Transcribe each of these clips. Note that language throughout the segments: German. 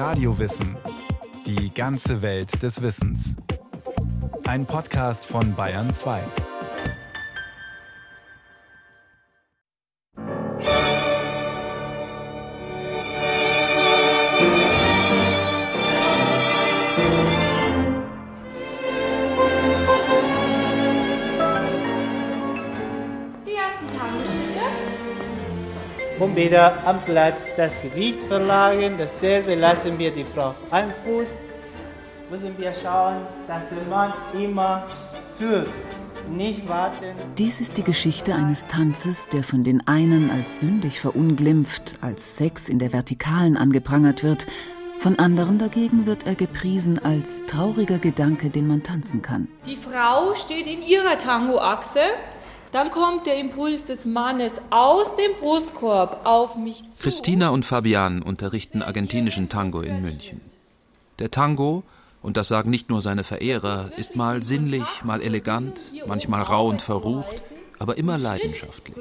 Radiowissen. Die ganze Welt des Wissens. Ein Podcast von Bayern 2. wieder am Platz das Gewicht verlagern. Dasselbe lassen wir die Frau auf einem Fuß. Müssen wir schauen, dass der Mann immer führt. Nicht warten. Dies ist die Geschichte eines Tanzes, der von den einen als sündig verunglimpft, als Sex in der Vertikalen angeprangert wird, von anderen dagegen wird er gepriesen als trauriger Gedanke, den man tanzen kann. Die Frau steht in ihrer Tangoachse. Dann kommt der Impuls des Mannes aus dem Brustkorb auf mich zu. Christina und Fabian unterrichten argentinischen Tango in München. Der Tango, und das sagen nicht nur seine Verehrer, ist mal sinnlich, mal elegant, manchmal rau und verrucht, aber immer leidenschaftlich.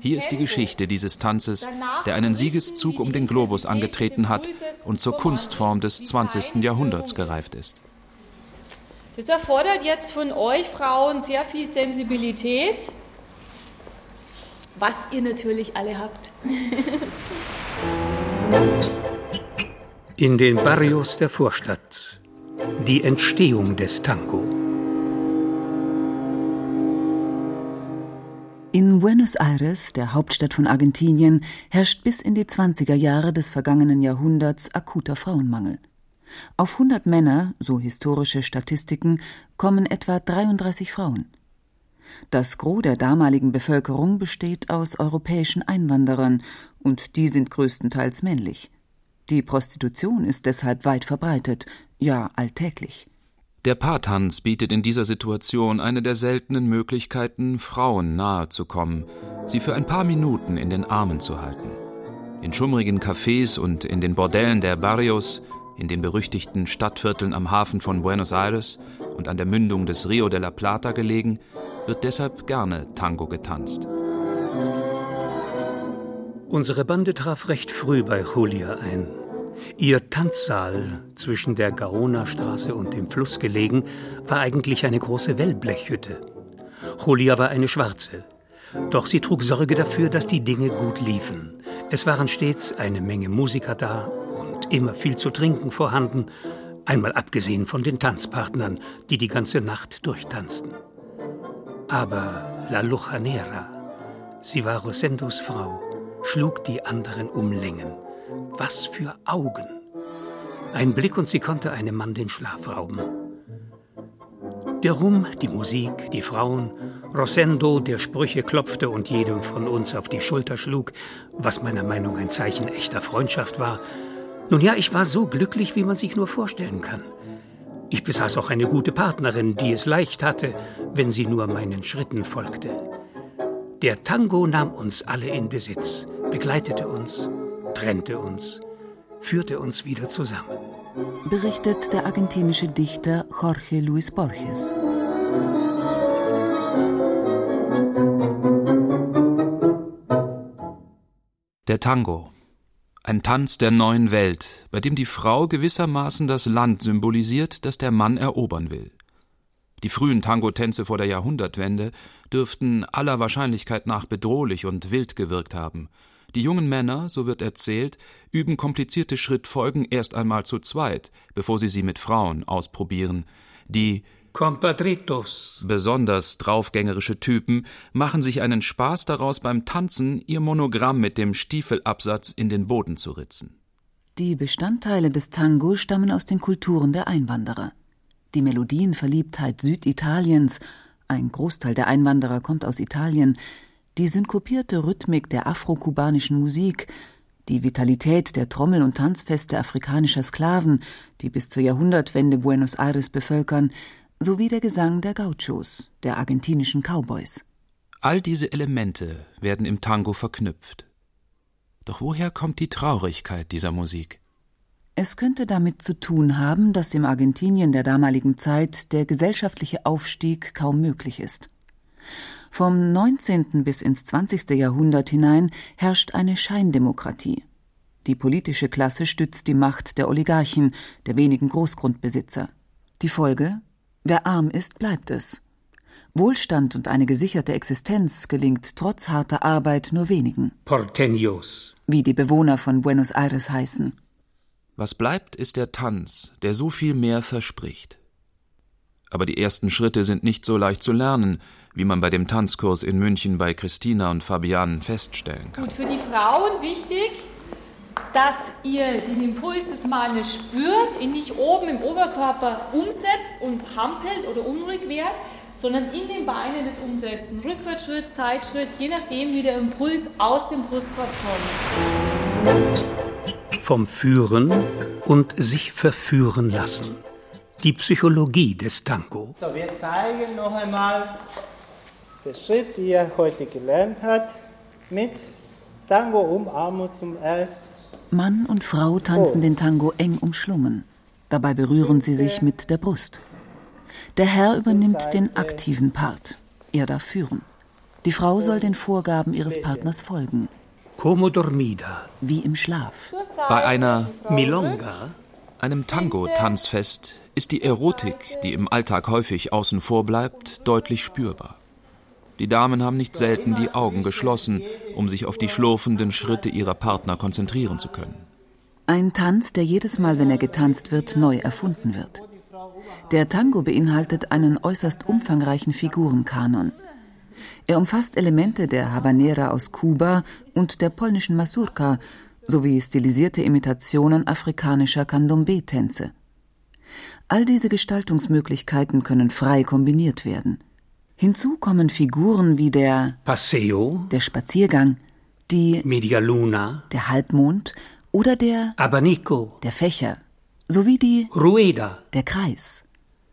Hier ist die Geschichte dieses Tanzes, der einen Siegeszug um den Globus angetreten hat und zur Kunstform des 20. Jahrhunderts gereift ist. Das erfordert jetzt von euch Frauen sehr viel Sensibilität, was ihr natürlich alle habt. In den Barrios der Vorstadt. Die Entstehung des Tango. In Buenos Aires, der Hauptstadt von Argentinien, herrscht bis in die 20er Jahre des vergangenen Jahrhunderts akuter Frauenmangel. Auf 100 Männer, so historische Statistiken, kommen etwa 33 Frauen. Das Gros der damaligen Bevölkerung besteht aus europäischen Einwanderern, und die sind größtenteils männlich. Die Prostitution ist deshalb weit verbreitet, ja alltäglich. Der Paartanz bietet in dieser Situation eine der seltenen Möglichkeiten, Frauen nahe zu kommen, sie für ein paar Minuten in den Armen zu halten. In schummrigen Cafés und in den Bordellen der Barrios, in den berüchtigten Stadtvierteln am Hafen von Buenos Aires und an der Mündung des Rio de la Plata gelegen, wird deshalb gerne Tango getanzt. Unsere Bande traf recht früh bei Julia ein. Ihr Tanzsaal, zwischen der Gaona-Straße und dem Fluss gelegen, war eigentlich eine große Wellblechhütte. Julia war eine Schwarze. Doch sie trug Sorge dafür, dass die Dinge gut liefen. Es waren stets eine Menge Musiker da immer viel zu trinken vorhanden, einmal abgesehen von den Tanzpartnern, die die ganze Nacht durchtanzten. Aber La Lujanera, sie war Rosendos Frau, schlug die anderen um Längen. Was für Augen! Ein Blick und sie konnte einem Mann den Schlaf rauben. Der Ruhm, die Musik, die Frauen, Rosendo, der Sprüche klopfte und jedem von uns auf die Schulter schlug, was meiner Meinung ein Zeichen echter Freundschaft war. Nun ja, ich war so glücklich, wie man sich nur vorstellen kann. Ich besaß auch eine gute Partnerin, die es leicht hatte, wenn sie nur meinen Schritten folgte. Der Tango nahm uns alle in Besitz, begleitete uns, trennte uns, führte uns wieder zusammen. Berichtet der argentinische Dichter Jorge Luis Borges. Der Tango. Ein Tanz der neuen Welt, bei dem die Frau gewissermaßen das Land symbolisiert, das der Mann erobern will. Die frühen Tango-Tänze vor der Jahrhundertwende dürften aller Wahrscheinlichkeit nach bedrohlich und wild gewirkt haben. Die jungen Männer, so wird erzählt, üben komplizierte Schrittfolgen erst einmal zu zweit, bevor sie sie mit Frauen ausprobieren. Die Compadritos. Besonders draufgängerische Typen machen sich einen Spaß daraus, beim Tanzen ihr Monogramm mit dem Stiefelabsatz in den Boden zu ritzen. Die Bestandteile des Tango stammen aus den Kulturen der Einwanderer. Die Melodienverliebtheit Süditaliens, ein Großteil der Einwanderer kommt aus Italien, die synkopierte Rhythmik der afrokubanischen Musik, die Vitalität der Trommel- und Tanzfeste afrikanischer Sklaven, die bis zur Jahrhundertwende Buenos Aires bevölkern, sowie der Gesang der Gauchos, der argentinischen Cowboys. All diese Elemente werden im Tango verknüpft. Doch woher kommt die Traurigkeit dieser Musik? Es könnte damit zu tun haben, dass im Argentinien der damaligen Zeit der gesellschaftliche Aufstieg kaum möglich ist. Vom 19. bis ins 20. Jahrhundert hinein herrscht eine Scheindemokratie. Die politische Klasse stützt die Macht der Oligarchen, der wenigen Großgrundbesitzer. Die Folge? Wer arm ist, bleibt es. Wohlstand und eine gesicherte Existenz gelingt trotz harter Arbeit nur wenigen. Porteños. Wie die Bewohner von Buenos Aires heißen. Was bleibt, ist der Tanz, der so viel mehr verspricht. Aber die ersten Schritte sind nicht so leicht zu lernen, wie man bei dem Tanzkurs in München bei Christina und Fabian feststellen kann. Und für die Frauen wichtig, dass ihr den Impuls des Mannes spürt, ihn nicht oben im Oberkörper umsetzt und hampelt oder unruhig wird, sondern in den Beinen das umsetzen. Rückwärtsschritt, Zeitschritt, je nachdem, wie der Impuls aus dem Brustkorb kommt. Vom Führen und sich verführen lassen. Die Psychologie des Tango. So, wir zeigen noch einmal den Schritt, den ihr heute gelernt habt, mit Tango-Umarmung zum Ersten. Mann und Frau tanzen Oh. den Tango eng umschlungen. Dabei berühren sie sich mit der Brust. Der Herr übernimmt den aktiven Part. Er darf führen. Die Frau soll den Vorgaben ihres Partners folgen, Como dormida. wie im Schlaf. Bei einer Milonga. einem Tango-Tanzfest ist die Erotik, die im Alltag häufig außen vor bleibt, deutlich spürbar. Die Damen haben nicht selten die Augen geschlossen, um sich auf die schlurfenden Schritte ihrer Partner konzentrieren zu können. Ein Tanz, der jedes Mal, wenn er getanzt wird, neu erfunden wird. Der Tango beinhaltet einen äußerst umfangreichen Figurenkanon. Er umfasst Elemente der Habanera aus Kuba und der polnischen Mazurka sowie stilisierte Imitationen afrikanischer Candombe-Tänze. All diese Gestaltungsmöglichkeiten können frei kombiniert werden. Hinzu kommen Figuren wie der, Paseo. der Spaziergang, die, Media Luna. der Halbmond oder der, Abanico. der Fächer, sowie die, Rueda. der Kreis.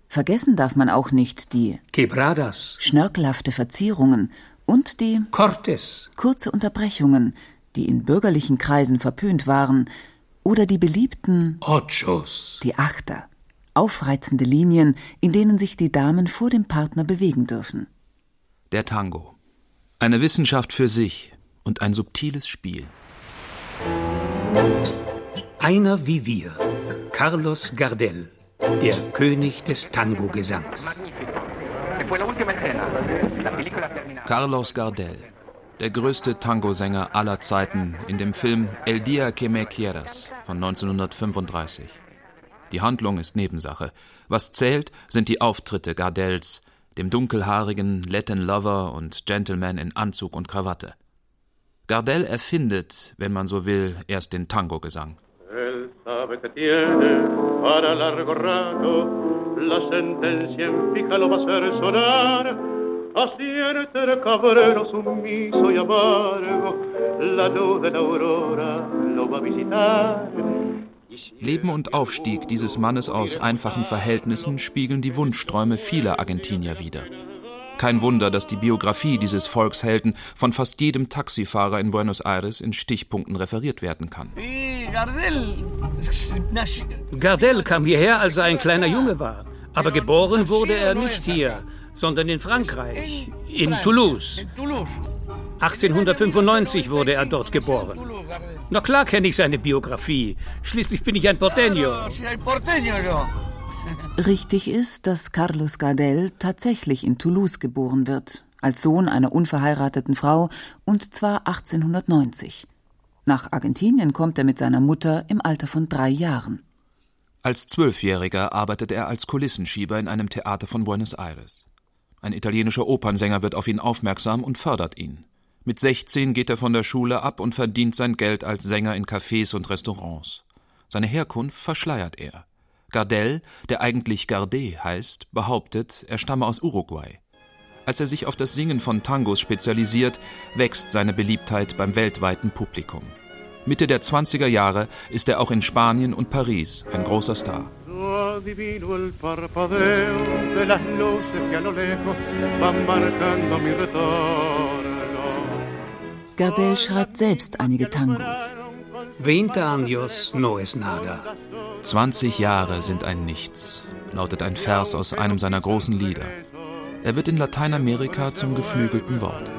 Vergessen darf man auch nicht die Quebradas. schnörkelhafte Verzierungen und die Cortes. kurze Unterbrechungen, die in bürgerlichen Kreisen verpönt waren, oder die beliebten, Ochos. die Achter, aufreizende Linien, in denen sich die Damen vor dem Partner bewegen dürfen. Der Tango. Eine Wissenschaft für sich und ein subtiles Spiel. Einer wie wir. Carlos Gardel. Der König des Tango-Gesangs. Carlos Gardel, der größte Tangosänger aller Zeiten in dem Film El Dia que me quieras von 1935. Die Handlung ist Nebensache. Was zählt, sind die Auftritte Gardels, dem dunkelhaarigen Latin Lover und Gentleman in Anzug und Krawatte. Gardel erfindet, wenn man so will, erst den Tango-Gesang. Él sabe que tiene para largo rato la sentencia en fija lo va a hacer sonar. Así en este cabrero sumiso y amargo, la luz de la aurora lo va a visitar. Leben und Aufstieg dieses Mannes aus einfachen Verhältnissen spiegeln die Wunschträume vieler Argentinier wider. Kein Wunder, dass die Biografie dieses Volkshelden von fast jedem Taxifahrer in Buenos Aires in Stichpunkten referiert werden kann. Gardel kam hierher, als er ein kleiner Junge war. Aber geboren wurde er nicht hier, sondern in Frankreich, in Toulouse. 1895 wurde er dort geboren. Na klar kenne ich seine Biografie. Schließlich bin ich ein Porteño. Richtig ist, dass Carlos Gardel tatsächlich in Toulouse geboren wird, als Sohn einer unverheirateten Frau, und zwar 1890. Nach Argentinien kommt er mit seiner Mutter im Alter von drei Jahren. Als Zwölfjähriger arbeitet er als Kulissenschieber in einem Theater von Buenos Aires. Ein italienischer Opernsänger wird auf ihn aufmerksam und fördert ihn. Mit 16 geht er von der Schule ab und verdient sein Geld als Sänger in Cafés und Restaurants. Seine Herkunft verschleiert er. Gardel, der eigentlich Gardé heißt, behauptet, er stamme aus Uruguay. Als er sich auf das Singen von Tangos spezialisiert, wächst seine Beliebtheit beim weltweiten Publikum. Mitte der 20er Jahre ist er auch in Spanien und Paris ein großer Star. Gardel schreibt selbst einige Tangos. Veinte años no es nada. 20 Jahre sind ein Nichts, lautet ein Vers aus einem seiner großen Lieder. Er wird in Lateinamerika zum geflügelten Wort.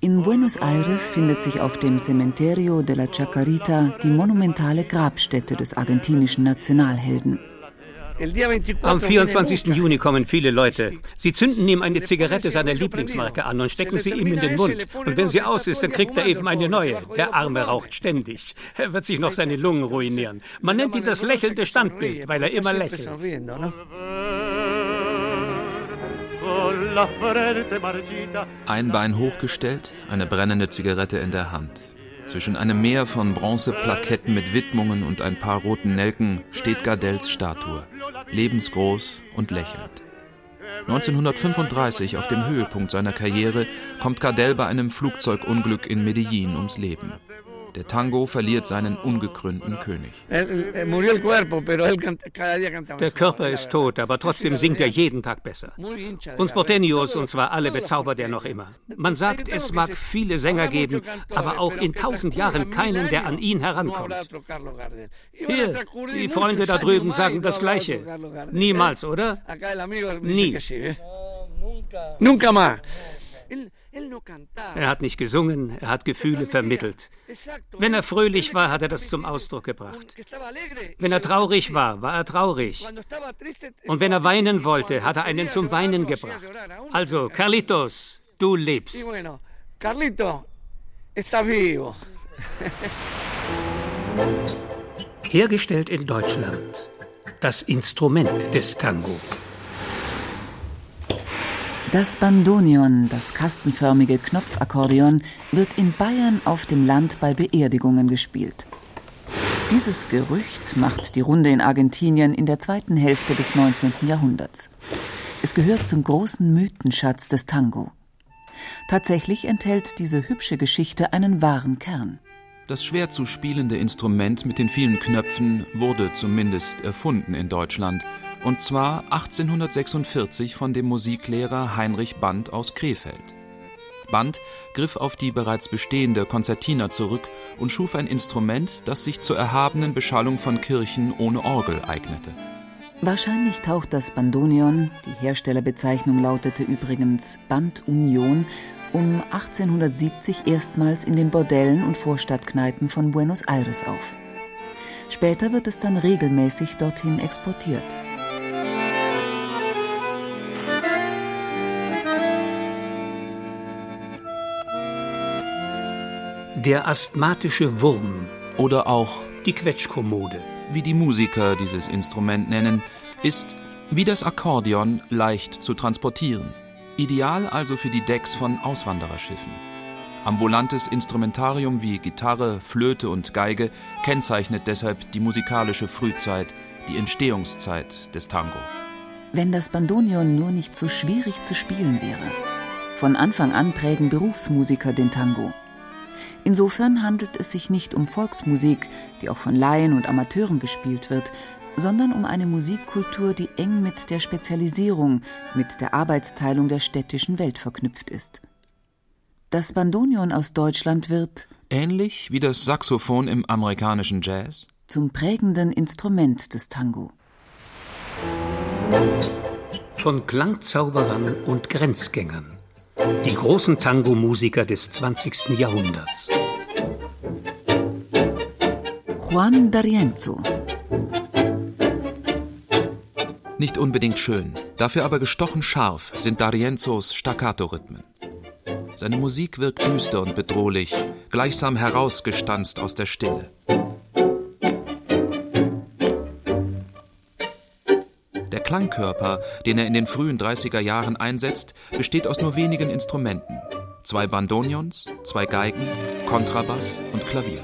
In Buenos Aires findet sich auf dem Cementerio de la Chacarita die monumentale Grabstätte des argentinischen Nationalhelden. Am 24. Juni kommen viele Leute. Sie zünden ihm eine Zigarette seiner Lieblingsmarke an und stecken sie ihm in den Mund. Und wenn sie aus ist, dann kriegt er eben eine neue. Der Arme raucht ständig. Er wird sich noch seine Lungen ruinieren. Man nennt ihn das lächelnde Standbild, weil er immer lächelt. Ein Bein hochgestellt, eine brennende Zigarette in der Hand. Zwischen einem Meer von Bronzeplaketten mit Widmungen und ein paar roten Nelken steht Gardells Statue, lebensgroß und lächelnd. 1935, auf dem Höhepunkt seiner Karriere, kommt Gardel bei einem Flugzeugunglück in Medellin ums Leben. Der Tango verliert seinen ungekrönten König. Der Körper ist tot, aber trotzdem singt er jeden Tag besser. Uns Porteños, und zwar alle, bezaubert er noch immer. Man sagt, es mag viele Sänger geben, aber auch in tausend Jahren keinen, der an ihn herankommt. Hier, die Freunde da drüben sagen das Gleiche. Niemals, oder? Nie. Nunca más. Er hat nicht gesungen, er hat Gefühle vermittelt. Wenn er fröhlich war, hat er das zum Ausdruck gebracht. Wenn er traurig war, war er traurig. Und wenn er weinen wollte, hat er einen zum Weinen gebracht. Also, Carlitos, du lebst. Carlito, está vivo. Hergestellt in Deutschland. Das Instrument des Tango. Das Bandoneon, das kastenförmige Knopfakkordeon, wird in Bayern auf dem Land bei Beerdigungen gespielt. Dieses Gerücht macht die Runde in Argentinien in der zweiten Hälfte des 19. Jahrhunderts. Es gehört zum großen Mythenschatz des Tango. Tatsächlich enthält diese hübsche Geschichte einen wahren Kern. Das schwer zu spielende Instrument mit den vielen Knöpfen wurde zumindest erfunden in Deutschland und zwar 1846 von dem Musiklehrer Heinrich Band aus Krefeld. Band griff auf die bereits bestehende Konzertina zurück und schuf ein Instrument, das sich zur erhabenen Beschallung von Kirchen ohne Orgel eignete. Wahrscheinlich taucht das Bandoneon, die Herstellerbezeichnung lautete übrigens Bandunion, um 1870 erstmals in den Bordellen und Vorstadtkneipen von Buenos Aires auf. Später wird es dann regelmäßig dorthin exportiert. Der asthmatische Wurm oder auch die Quetschkommode, wie die Musiker dieses Instrument nennen, ist wie das Akkordeon leicht zu transportieren. Ideal also für die Decks von Auswandererschiffen. Ambulantes Instrumentarium wie Gitarre, Flöte und Geige kennzeichnet deshalb die musikalische Frühzeit, die Entstehungszeit des Tango. Wenn das Bandoneon nur nicht so schwierig zu spielen wäre. Von Anfang an prägen Berufsmusiker den Tango. Insofern handelt es sich nicht um Volksmusik, die auch von Laien und Amateuren gespielt wird, sondern um eine Musikkultur, die eng mit der Spezialisierung, mit der Arbeitsteilung der städtischen Welt verknüpft ist. Das Bandoneon aus Deutschland wird ähnlich wie das Saxophon im amerikanischen Jazz zum prägenden Instrument des Tango. Von Klangzauberern und Grenzgängern die großen Tango-Musiker des 20. Jahrhunderts. Juan D'Arienzo. Nicht unbedingt schön, dafür aber gestochen scharf sind D'Arienzos Staccato-Rhythmen. Seine Musik wirkt düster und bedrohlich, gleichsam herausgestanzt aus der Stille. Klangkörper, den er in den frühen 30er Jahren einsetzt, besteht aus nur wenigen Instrumenten. Zwei Bandonions, zwei Geigen, Kontrabass und Klavier.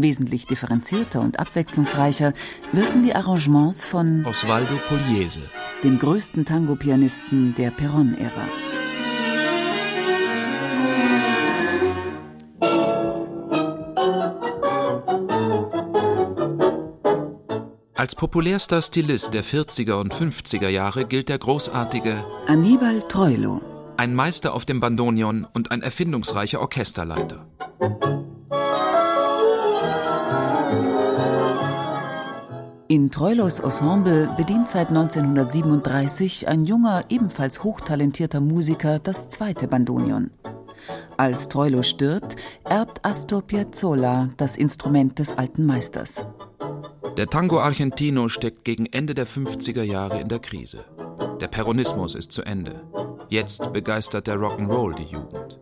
Wesentlich differenzierter und abwechslungsreicher wirken die Arrangements von Osvaldo Pugliese, dem größten Tango-Pianisten der Perron-Ära. Als populärster Stilist der 40er und 50er Jahre gilt der großartige Annibal Troilo, ein Meister auf dem Bandonion und ein erfindungsreicher Orchesterleiter. In Troilos Ensemble bedient seit 1937 ein junger, ebenfalls hochtalentierter Musiker das zweite Bandonion. Als Troilo stirbt, erbt Astor Piazzolla das Instrument des alten Meisters. Der Tango Argentino steckt gegen Ende der 50er Jahre in der Krise. Der Peronismus ist zu Ende. Jetzt begeistert der Rock'n'Roll die Jugend.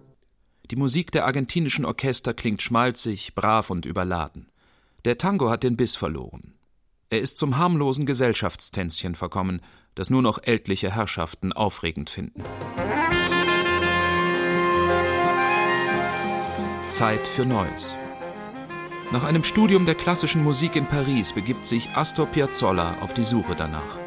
Die Musik der argentinischen Orchester klingt schmalzig, brav und überladen. Der Tango hat den Biss verloren. Er ist zum harmlosen Gesellschaftstänzchen verkommen, das nur noch ältliche Herrschaften aufregend finden. Zeit für Neues. Nach einem Studium der klassischen Musik in Paris begibt sich Astor Piazzolla auf die Suche danach.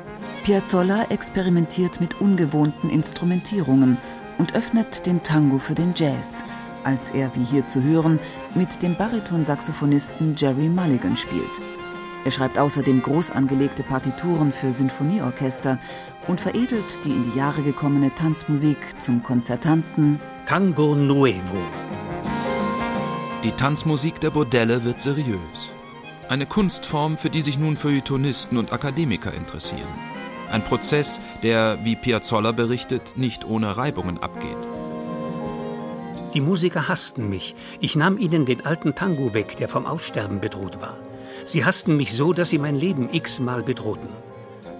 Piazzolla experimentiert mit ungewohnten Instrumentierungen und öffnet den Tango für den Jazz, als er, wie hier zu hören, mit dem Baritonsaxophonisten Jerry Mulligan spielt. Er schreibt außerdem groß angelegte Partituren für Sinfonieorchester und veredelt die in die Jahre gekommene Tanzmusik zum konzertanten Tango Nuevo. Die Tanzmusik der Bordelle wird seriös. Eine Kunstform, für die sich nun Feuilletonisten und Akademiker interessieren. Ein Prozess, der, wie Piazzolla berichtet, nicht ohne Reibungen abgeht. Die Musiker hassten mich. Ich nahm ihnen den alten Tango weg, der vom Aussterben bedroht war. Sie hassten mich so, dass sie mein Leben x-mal bedrohten.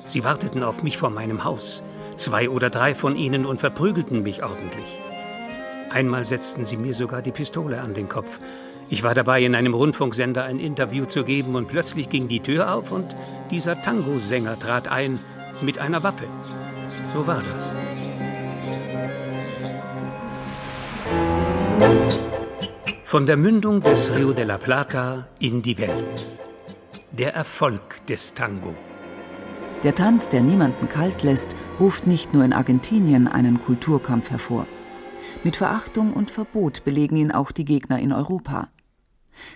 Sie warteten auf mich vor meinem Haus, zwei oder drei von ihnen, und verprügelten mich ordentlich. Einmal setzten sie mir sogar die Pistole an den Kopf. Ich war dabei, in einem Rundfunksender ein Interview zu geben, und plötzlich ging die Tür auf und dieser Tango-Sänger trat ein mit einer Waffe. So war das. Von der Mündung des Rio de la Plata in die Welt. Der Erfolg des Tango. Der Tanz, der niemanden kalt lässt, ruft nicht nur in Argentinien einen Kulturkampf hervor. Mit Verachtung und Verbot belegen ihn auch die Gegner in Europa.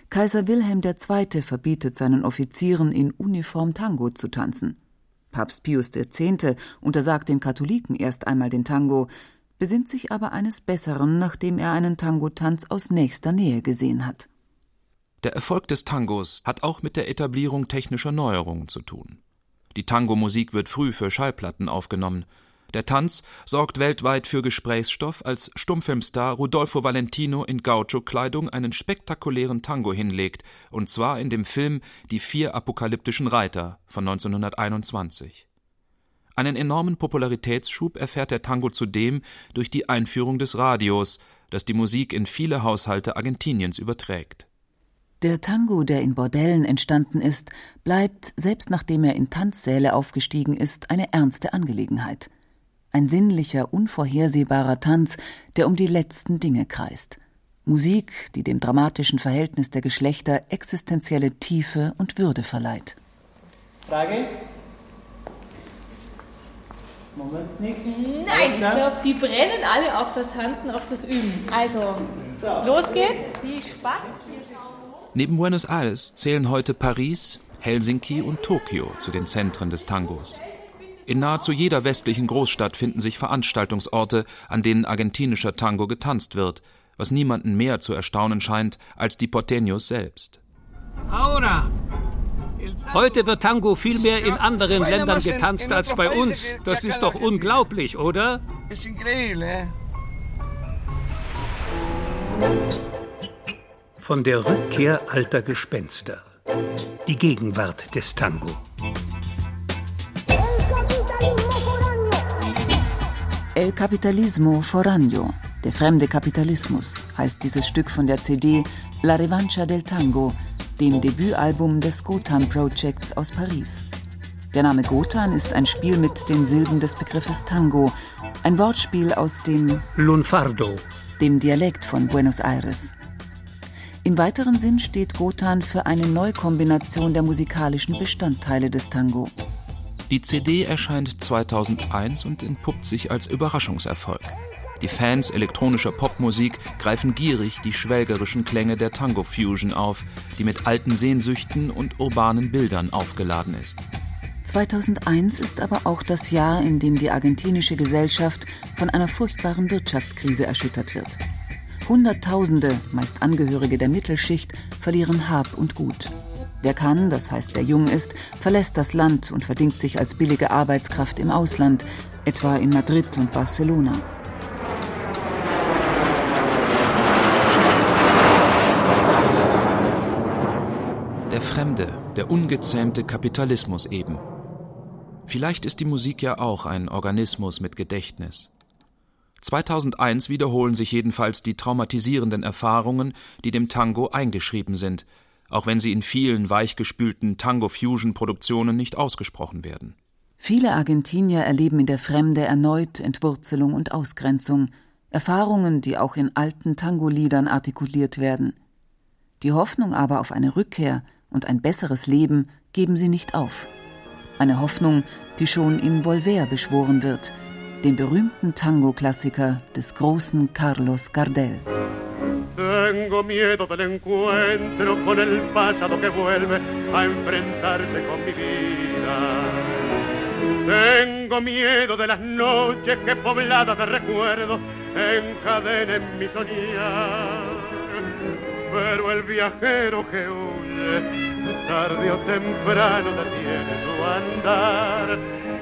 Kaiser Wilhelm II. verbietet seinen Offizieren in Uniform Tango zu tanzen. Papst Pius X. untersagt den Katholiken erst einmal den Tango, besinnt sich aber eines Besseren, nachdem er einen Tangotanz aus nächster Nähe gesehen hat. Der Erfolg des Tangos hat auch mit der Etablierung technischer Neuerungen zu tun. Die Tango-Musik wird früh für Schallplatten aufgenommen. Der Tanz sorgt weltweit für Gesprächsstoff, als Stummfilmstar Rudolfo Valentino in Gaucho-Kleidung einen spektakulären Tango hinlegt, und zwar in dem Film Die vier apokalyptischen Reiter von 1921. Einen enormen Popularitätsschub erfährt der Tango zudem durch die Einführung des Radios, das die Musik in viele Haushalte Argentiniens überträgt. Der Tango, der in Bordellen entstanden ist, bleibt, selbst nachdem er in Tanzsäle aufgestiegen ist, eine ernste Angelegenheit ein sinnlicher, unvorhersehbarer Tanz, der um die letzten Dinge kreist. Musik, die dem dramatischen Verhältnis der Geschlechter existenzielle Tiefe und Würde verleiht. Frage? Moment, nichts. Nein, ich glaube, die brennen alle auf das Tanzen, auf das Üben. Also, los geht's. Viel Spaß. Neben Buenos Aires zählen heute Paris, Helsinki und Tokio zu den Zentren des Tangos. In nahezu jeder westlichen Großstadt finden sich Veranstaltungsorte, an denen argentinischer Tango getanzt wird, was niemanden mehr zu erstaunen scheint als die Porteños selbst. Heute wird Tango viel mehr in anderen Ländern getanzt als bei uns. Das ist doch unglaublich, oder? Von der Rückkehr alter Gespenster. Die Gegenwart des Tango. El Capitalismo Foraño, der fremde Kapitalismus, heißt dieses Stück von der CD La Revancha del Tango, dem Debütalbum des Gotan Projects aus Paris. Der Name Gotan ist ein Spiel mit den Silben des Begriffes Tango, ein Wortspiel aus dem Lunfardo, dem Dialekt von Buenos Aires. Im weiteren Sinn steht Gotan für eine Neukombination der musikalischen Bestandteile des Tango. Die CD erscheint 2001 und entpuppt sich als Überraschungserfolg. Die Fans elektronischer Popmusik greifen gierig die schwelgerischen Klänge der Tango Fusion auf, die mit alten Sehnsüchten und urbanen Bildern aufgeladen ist. 2001 ist aber auch das Jahr, in dem die argentinische Gesellschaft von einer furchtbaren Wirtschaftskrise erschüttert wird. Hunderttausende, meist Angehörige der Mittelschicht, verlieren Hab und Gut. Wer kann, das heißt wer jung ist, verlässt das Land und verdingt sich als billige Arbeitskraft im Ausland, etwa in Madrid und Barcelona. Der Fremde, der ungezähmte Kapitalismus eben. Vielleicht ist die Musik ja auch ein Organismus mit Gedächtnis. 2001 wiederholen sich jedenfalls die traumatisierenden Erfahrungen, die dem Tango eingeschrieben sind, auch wenn sie in vielen weichgespülten Tango-Fusion-Produktionen nicht ausgesprochen werden. Viele Argentinier erleben in der Fremde erneut Entwurzelung und Ausgrenzung, Erfahrungen, die auch in alten Tango-Liedern artikuliert werden. Die Hoffnung aber auf eine Rückkehr und ein besseres Leben geben sie nicht auf. Eine Hoffnung, die schon in Volver beschworen wird, dem berühmten Tango-Klassiker des großen Carlos Gardel. Tengo miedo del encuentro con el pasado que vuelve a enfrentarse con mi vida. Tengo miedo de las noches que pobladas de recuerdos encadenen mi soñar. Pero el viajero que huye, tarde o temprano detiene su andar.